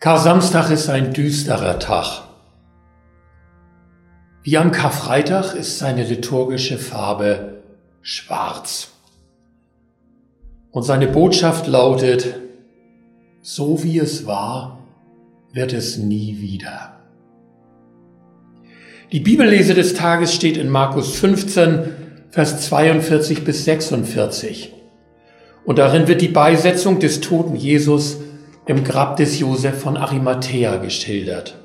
Kar-Samstag ist ein düsterer Tag. Wie am Karfreitag ist seine liturgische Farbe schwarz. Und seine Botschaft lautet, so wie es war, wird es nie wieder. Die Bibellese des Tages steht in Markus 15, Vers 42 bis 46. Und darin wird die Beisetzung des toten Jesus im Grab des Josef von Arimathea geschildert.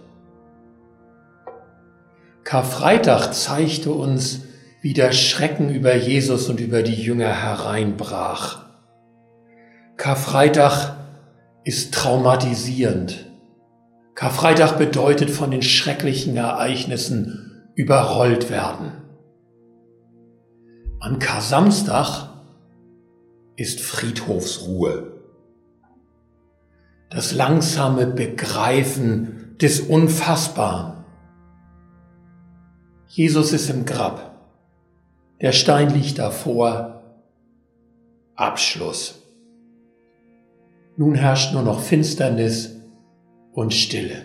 Karfreitag zeigte uns, wie der Schrecken über Jesus und über die Jünger hereinbrach. Karfreitag ist traumatisierend. Karfreitag bedeutet von den schrecklichen Ereignissen überrollt werden. An Kar-Samstag ist Friedhofsruhe das langsame Begreifen des Unfassbaren. Jesus ist im Grab. Der Stein liegt davor. Abschluss. Nun herrscht nur noch Finsternis und Stille.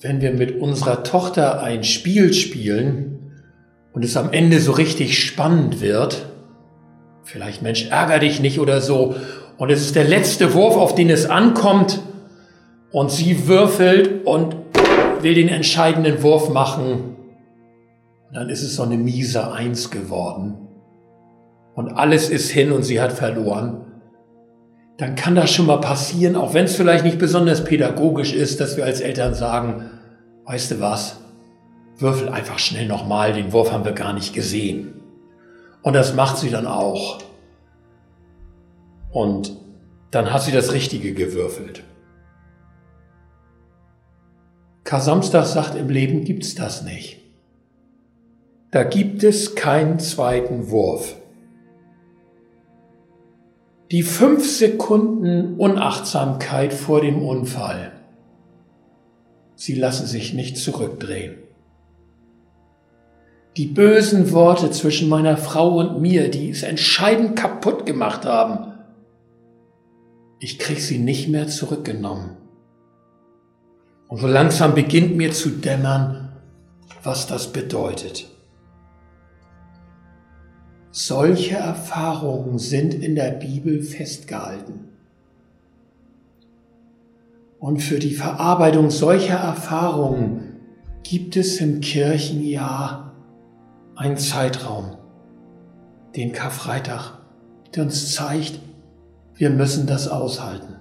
Wenn wir mit unserer Tochter ein Spiel spielen und es am Ende so richtig spannend wird, Vielleicht, Mensch, ärger dich nicht oder so. Und es ist der letzte Wurf, auf den es ankommt. Und sie würfelt und will den entscheidenden Wurf machen. Und dann ist es so eine miese Eins geworden. Und alles ist hin und sie hat verloren. Dann kann das schon mal passieren, auch wenn es vielleicht nicht besonders pädagogisch ist, dass wir als Eltern sagen, weißt du was, würfel einfach schnell nochmal, den Wurf haben wir gar nicht gesehen. Und das macht sie dann auch. Und dann hat sie das Richtige gewürfelt. Kasamstag sagt, im Leben gibt's das nicht. Da gibt es keinen zweiten Wurf. Die fünf Sekunden Unachtsamkeit vor dem Unfall, sie lassen sich nicht zurückdrehen. Die bösen Worte zwischen meiner Frau und mir, die es entscheidend kaputt gemacht haben, ich krieg sie nicht mehr zurückgenommen. Und so langsam beginnt mir zu dämmern, was das bedeutet. Solche Erfahrungen sind in der Bibel festgehalten. Und für die Verarbeitung solcher Erfahrungen gibt es im Kirchenjahr einen Zeitraum, den Karfreitag, der uns zeigt, wir müssen das aushalten.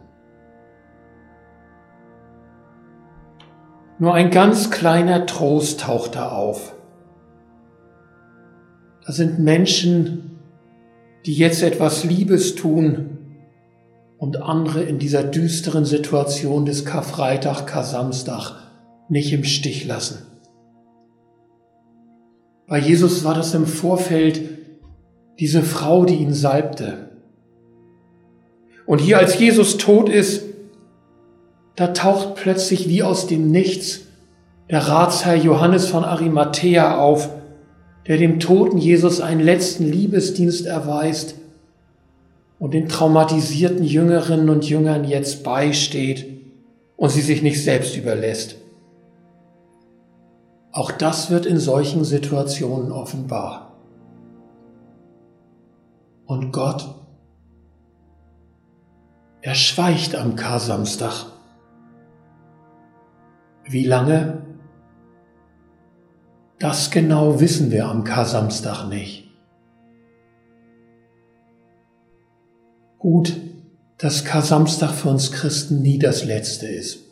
Nur ein ganz kleiner Trost taucht da auf. Da sind Menschen, die jetzt etwas Liebes tun und andere in dieser düsteren Situation des Karfreitag, Kar-Samstag nicht im Stich lassen. Bei Jesus war das im Vorfeld diese Frau, die ihn salbte. Und hier, als Jesus tot ist, da taucht plötzlich wie aus dem Nichts der Ratsherr Johannes von Arimathea auf, der dem toten Jesus einen letzten Liebesdienst erweist und den traumatisierten Jüngerinnen und Jüngern jetzt beisteht und sie sich nicht selbst überlässt. Auch das wird in solchen Situationen offenbar. Und Gott, er schweigt am Kar-Samstag. Wie lange? Das genau wissen wir am Kar-Samstag nicht. Gut, dass Kar-Samstag für uns Christen nie das letzte ist.